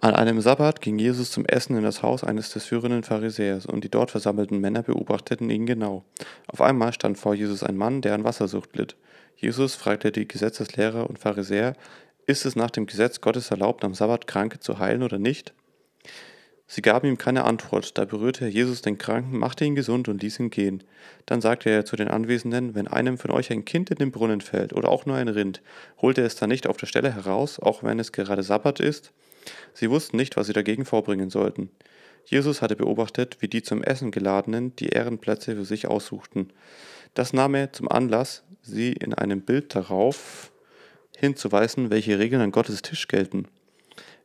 An einem Sabbat ging Jesus zum Essen in das Haus eines des führenden Pharisäers, und die dort versammelten Männer beobachteten ihn genau. Auf einmal stand vor Jesus ein Mann, der an Wassersucht litt. Jesus fragte die Gesetzeslehrer und Pharisäer, ist es nach dem Gesetz Gottes erlaubt, am Sabbat Kranke zu heilen oder nicht? Sie gaben ihm keine Antwort, da berührte Jesus den Kranken, machte ihn gesund und ließ ihn gehen. Dann sagte er zu den Anwesenden, wenn einem von euch ein Kind in den Brunnen fällt oder auch nur ein Rind, holt er es dann nicht auf der Stelle heraus, auch wenn es gerade Sabbat ist? Sie wussten nicht, was sie dagegen vorbringen sollten. Jesus hatte beobachtet, wie die zum Essen geladenen die Ehrenplätze für sich aussuchten. Das nahm er zum Anlass, sie in einem Bild darauf hinzuweisen, welche Regeln an Gottes Tisch gelten.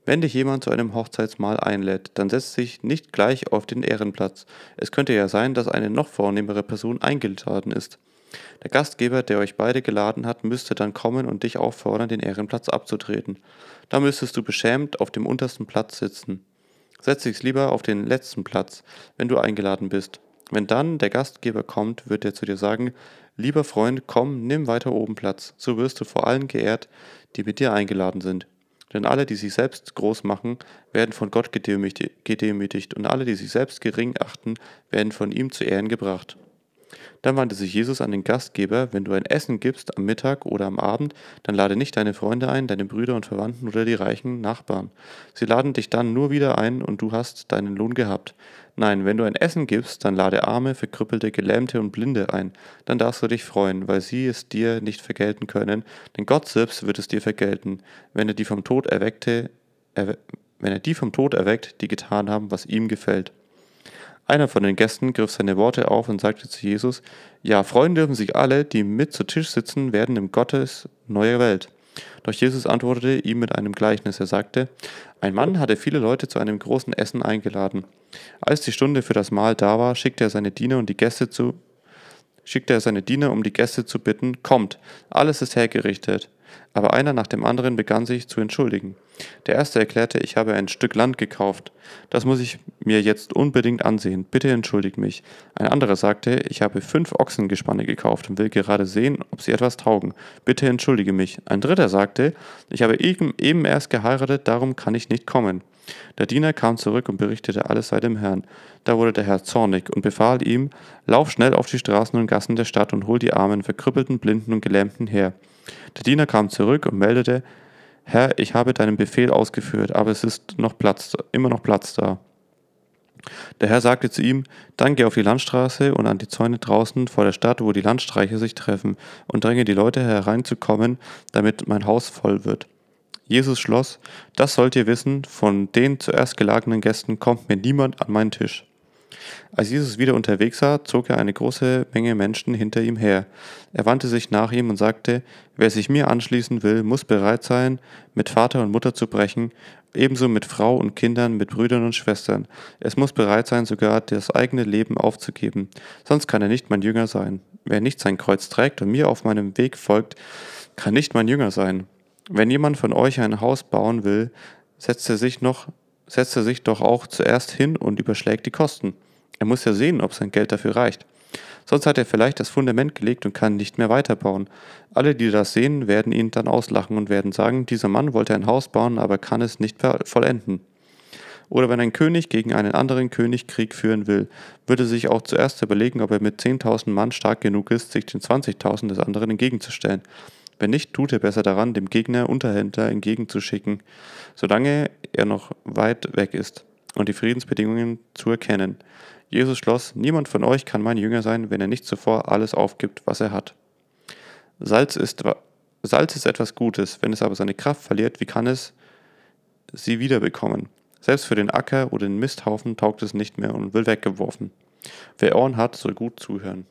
Wenn dich jemand zu einem Hochzeitsmahl einlädt, dann setzt sich nicht gleich auf den Ehrenplatz. Es könnte ja sein, dass eine noch vornehmere Person eingeladen ist. Der Gastgeber, der euch beide geladen hat, müsste dann kommen und dich auffordern, den Ehrenplatz abzutreten. Da müsstest du beschämt auf dem untersten Platz sitzen. Setz dich lieber auf den letzten Platz, wenn du eingeladen bist. Wenn dann der Gastgeber kommt, wird er zu dir sagen, lieber Freund, komm, nimm weiter oben Platz, so wirst du vor allen geehrt, die mit dir eingeladen sind. Denn alle, die sich selbst groß machen, werden von Gott gedemütigt, und alle, die sich selbst gering achten, werden von ihm zu Ehren gebracht. Dann wandte sich Jesus an den Gastgeber, wenn du ein Essen gibst am Mittag oder am Abend, dann lade nicht deine Freunde ein, deine Brüder und Verwandten oder die reichen Nachbarn. Sie laden dich dann nur wieder ein und du hast deinen Lohn gehabt. Nein, wenn du ein Essen gibst, dann lade Arme, Verkrüppelte, Gelähmte und Blinde ein. Dann darfst du dich freuen, weil sie es dir nicht vergelten können, denn Gott selbst wird es dir vergelten, wenn er die vom Tod erweckte, er, wenn er die vom Tod erweckt, die getan haben, was ihm gefällt. Einer von den Gästen griff seine Worte auf und sagte zu Jesus, Ja, freuen dürfen sich alle, die mit zu Tisch sitzen werden im Gottes neue Welt. Doch Jesus antwortete ihm mit einem Gleichnis. Er sagte, ein Mann hatte viele Leute zu einem großen Essen eingeladen. Als die Stunde für das Mahl da war, schickte er seine Diener und die Gäste zu schickte er seine Diener, um die Gäste zu bitten, kommt, alles ist hergerichtet. Aber einer nach dem anderen begann sich zu entschuldigen. Der erste erklärte, ich habe ein Stück Land gekauft. Das muss ich mir jetzt unbedingt ansehen. Bitte entschuldigt mich. Ein anderer sagte, ich habe fünf Ochsengespanne gekauft und will gerade sehen, ob sie etwas taugen. Bitte entschuldige mich. Ein dritter sagte, ich habe eben, erst geheiratet, darum kann ich nicht kommen. Der Diener kam zurück und berichtete alles sei dem Herrn. Da wurde der Herr zornig und befahl ihm, lauf schnell auf die Straßen und Gassen der Stadt und hol die Armen, Verkrüppelten, Blinden und Gelähmten her. Der Diener kam zurück und meldete, Herr, ich habe deinen Befehl ausgeführt, aber es ist noch Platz, immer noch Platz da. Der Herr sagte zu ihm, dann geh auf die Landstraße und an die Zäune draußen vor der Stadt, wo die Landstreicher sich treffen, und dränge die Leute hereinzukommen, damit mein Haus voll wird. Jesus schloss, das sollt ihr wissen, von den zuerst gelagenen Gästen kommt mir niemand an meinen Tisch. Als Jesus wieder unterwegs war, zog er eine große Menge Menschen hinter ihm her. Er wandte sich nach ihm und sagte, wer sich mir anschließen will, muss bereit sein, mit Vater und Mutter zu brechen, ebenso mit Frau und Kindern, mit Brüdern und Schwestern. Es muss bereit sein, sogar das eigene Leben aufzugeben, sonst kann er nicht mein Jünger sein. Wer nicht sein Kreuz trägt und mir auf meinem Weg folgt, kann nicht mein Jünger sein. Wenn jemand von euch ein Haus bauen will, setzt er sich noch setzt er sich doch auch zuerst hin und überschlägt die Kosten. Er muss ja sehen, ob sein Geld dafür reicht. Sonst hat er vielleicht das Fundament gelegt und kann nicht mehr weiterbauen. Alle, die das sehen, werden ihn dann auslachen und werden sagen, dieser Mann wollte ein Haus bauen, aber kann es nicht vollenden. Oder wenn ein König gegen einen anderen König Krieg führen will, würde sich auch zuerst überlegen, ob er mit 10.000 Mann stark genug ist, sich den 20.000 des anderen entgegenzustellen. Wenn nicht, tut er besser daran, dem Gegner Unterhändler entgegenzuschicken, solange er noch weit weg ist, und die Friedensbedingungen zu erkennen. Jesus schloss, niemand von euch kann mein Jünger sein, wenn er nicht zuvor alles aufgibt, was er hat. Salz ist, Salz ist etwas Gutes, wenn es aber seine Kraft verliert, wie kann es sie wiederbekommen? Selbst für den Acker oder den Misthaufen taugt es nicht mehr und will weggeworfen. Wer Ohren hat, soll gut zuhören.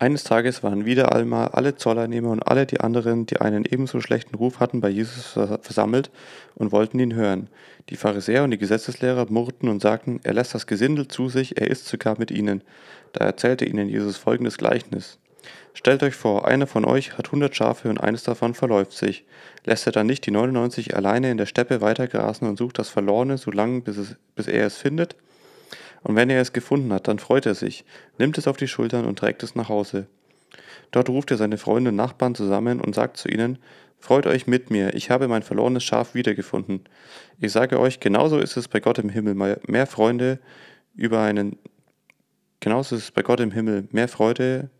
Eines Tages waren wieder einmal alle Zolleinnehmer und alle die anderen, die einen ebenso schlechten Ruf hatten, bei Jesus versammelt und wollten ihn hören. Die Pharisäer und die Gesetzeslehrer murrten und sagten, er lässt das Gesindel zu sich, er isst sogar mit ihnen. Da erzählte ihnen Jesus folgendes Gleichnis. Stellt euch vor, einer von euch hat hundert Schafe und eines davon verläuft sich. Lässt er dann nicht die 99 alleine in der Steppe weitergrasen und sucht das Verlorene so lange, bis, es, bis er es findet? Und wenn er es gefunden hat, dann freut er sich, nimmt es auf die Schultern und trägt es nach Hause. Dort ruft er seine Freunde und Nachbarn zusammen und sagt zu ihnen, Freut euch mit mir, ich habe mein verlorenes Schaf wiedergefunden. Ich sage euch, genauso ist es bei Gott im Himmel, mehr Freunde über einen genauso ist es bei Gott im Himmel mehr Freude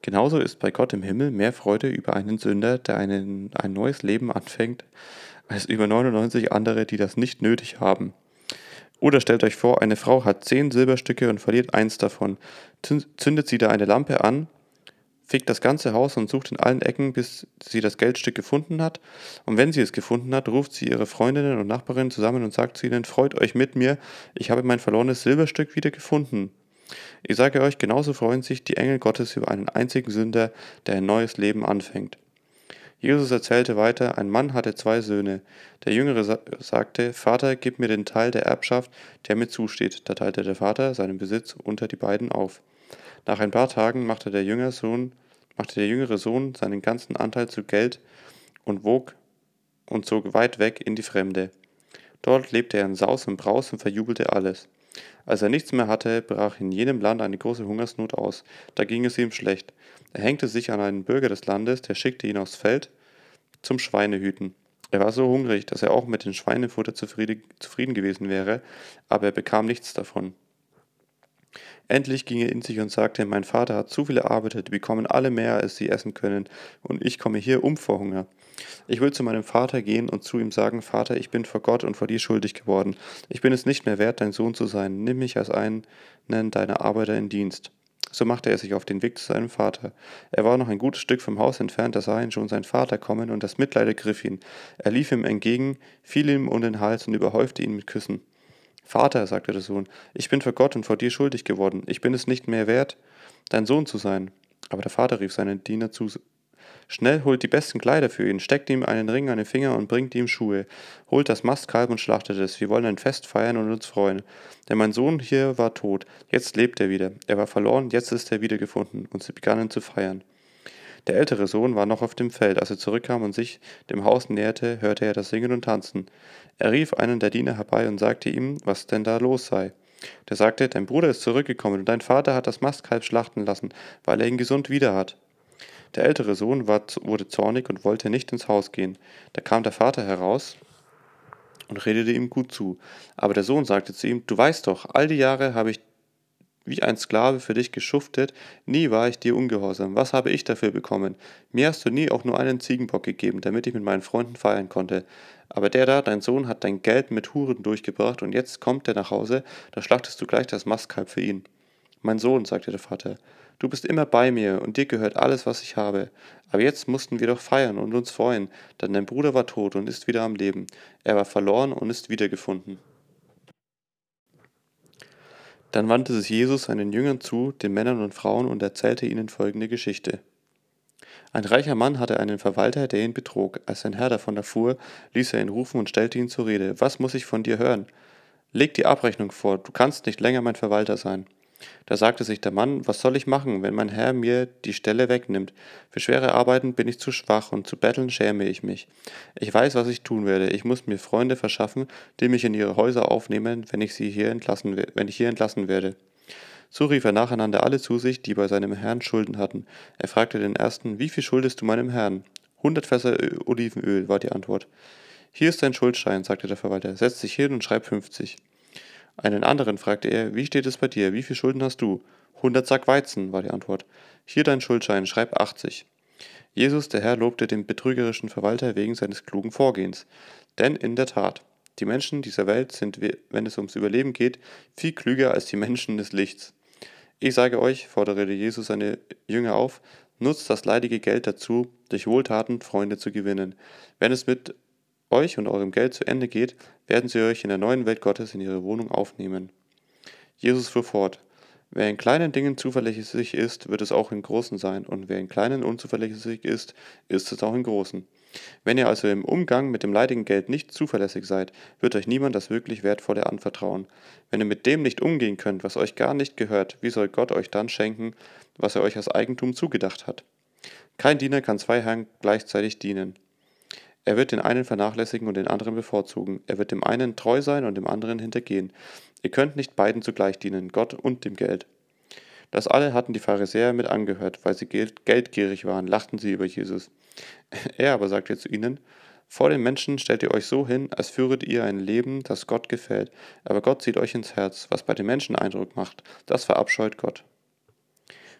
genauso ist bei Gott im Himmel mehr Freude über einen Sünder, der einen, ein neues Leben anfängt, als über 99 andere, die das nicht nötig haben. Oder stellt euch vor, eine Frau hat zehn Silberstücke und verliert eins davon. Zündet sie da eine Lampe an fegt das ganze Haus und sucht in allen Ecken, bis sie das Geldstück gefunden hat. Und wenn sie es gefunden hat, ruft sie ihre Freundinnen und Nachbarinnen zusammen und sagt zu ihnen, freut euch mit mir, ich habe mein verlorenes Silberstück wieder gefunden. Ich sage euch, genauso freuen sich die Engel Gottes über einen einzigen Sünder, der ein neues Leben anfängt. Jesus erzählte weiter, ein Mann hatte zwei Söhne. Der Jüngere sagte, Vater, gib mir den Teil der Erbschaft, der mir zusteht. Da teilte der Vater seinen Besitz unter die beiden auf. Nach ein paar Tagen machte der, jüngere Sohn, machte der jüngere Sohn seinen ganzen Anteil zu Geld und wog und zog weit weg in die Fremde. Dort lebte er in Saus und Braus und verjubelte alles. Als er nichts mehr hatte, brach in jenem Land eine große Hungersnot aus. Da ging es ihm schlecht. Er hängte sich an einen Bürger des Landes, der schickte ihn aufs Feld zum Schweinehüten. Er war so hungrig, dass er auch mit dem Schweinefutter zufrieden gewesen wäre, aber er bekam nichts davon. Endlich ging er in sich und sagte, mein Vater hat zu viel erarbeitet, die bekommen alle mehr, als sie essen können, und ich komme hier um vor Hunger. Ich will zu meinem Vater gehen und zu ihm sagen, Vater, ich bin vor Gott und vor dir schuldig geworden. Ich bin es nicht mehr wert, dein Sohn zu sein. Nimm mich als einen deiner Arbeiter in Dienst. So machte er sich auf den Weg zu seinem Vater. Er war noch ein gutes Stück vom Haus entfernt, da sah ihn schon sein Vater kommen, und das Mitleid ergriff ihn. Er lief ihm entgegen, fiel ihm um den Hals und überhäufte ihn mit Küssen. Vater, sagte der Sohn, ich bin vor Gott und vor dir schuldig geworden. Ich bin es nicht mehr wert, dein Sohn zu sein. Aber der Vater rief seinen Diener zu. Schnell holt die besten Kleider für ihn, steckt ihm einen Ring an den Finger und bringt ihm Schuhe. Holt das Mastkalb und schlachtet es. Wir wollen ein Fest feiern und uns freuen. Denn mein Sohn hier war tot, jetzt lebt er wieder. Er war verloren, jetzt ist er wiedergefunden. Und sie begannen zu feiern. Der ältere Sohn war noch auf dem Feld. Als er zurückkam und sich dem Haus näherte, hörte er das Singen und Tanzen. Er rief einen der Diener herbei und sagte ihm, was denn da los sei. Der sagte, dein Bruder ist zurückgekommen und dein Vater hat das Mastkalb schlachten lassen, weil er ihn gesund wieder hat. Der ältere Sohn war, wurde zornig und wollte nicht ins Haus gehen. Da kam der Vater heraus und redete ihm gut zu. Aber der Sohn sagte zu ihm, du weißt doch, all die Jahre habe ich wie ein Sklave für dich geschuftet, nie war ich dir ungehorsam. Was habe ich dafür bekommen? Mir hast du nie auch nur einen Ziegenbock gegeben, damit ich mit meinen Freunden feiern konnte. Aber der da, dein Sohn, hat dein Geld mit Huren durchgebracht und jetzt kommt er nach Hause, da schlachtest du gleich das Mastkalb für ihn. Mein Sohn, sagte der Vater, du bist immer bei mir und dir gehört alles, was ich habe. Aber jetzt mussten wir doch feiern und uns freuen, denn dein Bruder war tot und ist wieder am Leben. Er war verloren und ist wiedergefunden. Dann wandte sich Jesus seinen Jüngern zu, den Männern und Frauen, und erzählte ihnen folgende Geschichte. Ein reicher Mann hatte einen Verwalter, der ihn betrog. Als sein Herr davon erfuhr, ließ er ihn rufen und stellte ihn zur Rede. Was muss ich von dir hören? Leg die Abrechnung vor, du kannst nicht länger mein Verwalter sein. Da sagte sich der Mann, was soll ich machen, wenn mein Herr mir die Stelle wegnimmt? Für schwere Arbeiten bin ich zu schwach und zu betteln schäme ich mich. Ich weiß, was ich tun werde. Ich muss mir Freunde verschaffen, die mich in ihre Häuser aufnehmen, wenn ich sie hier entlassen, wenn ich hier entlassen werde. So rief er nacheinander alle zu sich, die bei seinem Herrn Schulden hatten. Er fragte den ersten, wie viel schuldest du meinem Herrn? Hundert Fässer Olivenöl, war die Antwort. Hier ist dein Schuldschein, sagte der Verwalter. Setz dich hin und schreib fünfzig. Einen anderen fragte er, wie steht es bei dir, wie viel Schulden hast du? Hundert Sack Weizen, war die Antwort. Hier dein Schuldschein, schreib 80. Jesus, der Herr, lobte den betrügerischen Verwalter wegen seines klugen Vorgehens. Denn in der Tat, die Menschen dieser Welt sind, wenn es ums Überleben geht, viel klüger als die Menschen des Lichts. Ich sage euch, forderte Jesus seine Jünger auf, nutzt das leidige Geld dazu, durch Wohltaten Freunde zu gewinnen. Wenn es mit euch und eurem Geld zu Ende geht, werden sie euch in der neuen Welt Gottes in ihre Wohnung aufnehmen. Jesus fuhr fort. Wer in kleinen Dingen zuverlässig ist, wird es auch in großen sein, und wer in kleinen unzuverlässig ist, ist es auch in großen. Wenn ihr also im Umgang mit dem leidigen Geld nicht zuverlässig seid, wird euch niemand das wirklich Wertvolle anvertrauen. Wenn ihr mit dem nicht umgehen könnt, was euch gar nicht gehört, wie soll Gott euch dann schenken, was er euch als Eigentum zugedacht hat? Kein Diener kann zwei Herren gleichzeitig dienen. Er wird den einen vernachlässigen und den anderen bevorzugen. Er wird dem einen treu sein und dem anderen hintergehen. Ihr könnt nicht beiden zugleich dienen, Gott und dem Geld. Das alle hatten die Pharisäer mit angehört, weil sie geldgierig waren, lachten sie über Jesus. Er aber sagte zu ihnen, vor den Menschen stellt ihr euch so hin, als führet ihr ein Leben, das Gott gefällt, aber Gott sieht euch ins Herz, was bei den Menschen Eindruck macht, das verabscheut Gott.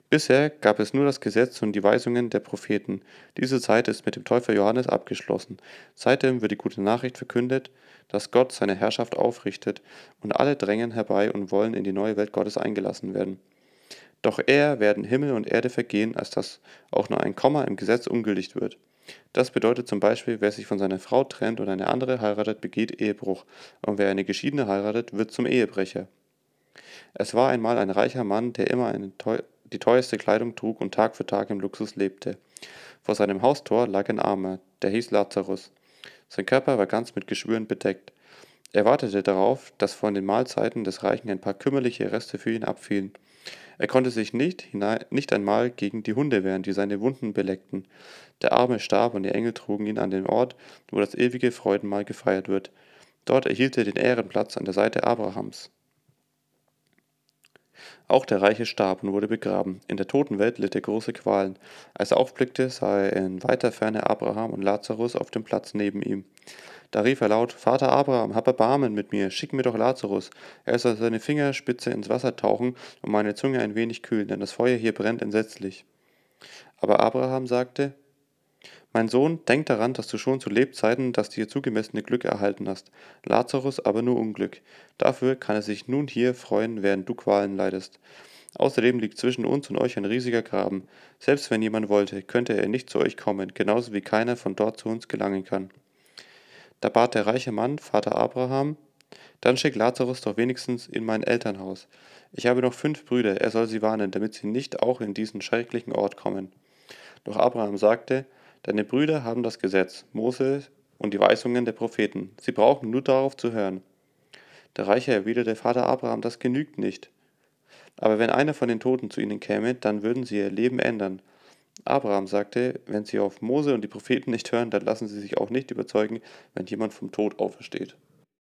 Bisher gab es nur das Gesetz und die Weisungen der Propheten. Diese Zeit ist mit dem Täufer Johannes abgeschlossen. Seitdem wird die gute Nachricht verkündet, dass Gott seine Herrschaft aufrichtet und alle drängen herbei und wollen in die neue Welt Gottes eingelassen werden. Doch eher werden Himmel und Erde vergehen, als dass auch nur ein Komma im Gesetz ungültig wird. Das bedeutet zum Beispiel, wer sich von seiner Frau trennt und eine andere heiratet, begeht Ehebruch, und wer eine Geschiedene heiratet, wird zum Ehebrecher. Es war einmal ein reicher Mann, der immer teu die teuerste Kleidung trug und Tag für Tag im Luxus lebte. Vor seinem Haustor lag ein Armer, der hieß Lazarus. Sein Körper war ganz mit Geschwüren bedeckt. Er wartete darauf, dass von den Mahlzeiten des Reichen ein paar kümmerliche Reste für ihn abfielen. Er konnte sich nicht, hinein, nicht einmal gegen die Hunde wehren, die seine Wunden beleckten. Der Arme starb und die Engel trugen ihn an den Ort, wo das ewige Freudenmahl gefeiert wird. Dort erhielt er den Ehrenplatz an der Seite Abrahams. Auch der Reiche starb und wurde begraben. In der Totenwelt litt er große Qualen. Als er aufblickte, sah er in weiter Ferne Abraham und Lazarus auf dem Platz neben ihm. Da rief er laut, Vater Abraham, hab Erbarmen mit mir, schick mir doch Lazarus. Er soll seine Fingerspitze ins Wasser tauchen und meine Zunge ein wenig kühlen, denn das Feuer hier brennt entsetzlich. Aber Abraham sagte, mein Sohn, denk daran, dass du schon zu Lebzeiten das dir zugemessene Glück erhalten hast, Lazarus aber nur Unglück. Dafür kann er sich nun hier freuen, während du Qualen leidest. Außerdem liegt zwischen uns und euch ein riesiger Graben. Selbst wenn jemand wollte, könnte er nicht zu euch kommen, genauso wie keiner von dort zu uns gelangen kann. Da bat der reiche Mann, Vater Abraham, dann schick Lazarus doch wenigstens in mein Elternhaus. Ich habe noch fünf Brüder, er soll sie warnen, damit sie nicht auch in diesen schrecklichen Ort kommen. Doch Abraham sagte, Deine Brüder haben das Gesetz, Mose und die Weisungen der Propheten. Sie brauchen nur darauf zu hören. Der Reiche erwiderte Vater Abraham, das genügt nicht. Aber wenn einer von den Toten zu ihnen käme, dann würden sie ihr Leben ändern. Abraham sagte, wenn sie auf Mose und die Propheten nicht hören, dann lassen sie sich auch nicht überzeugen, wenn jemand vom Tod aufersteht.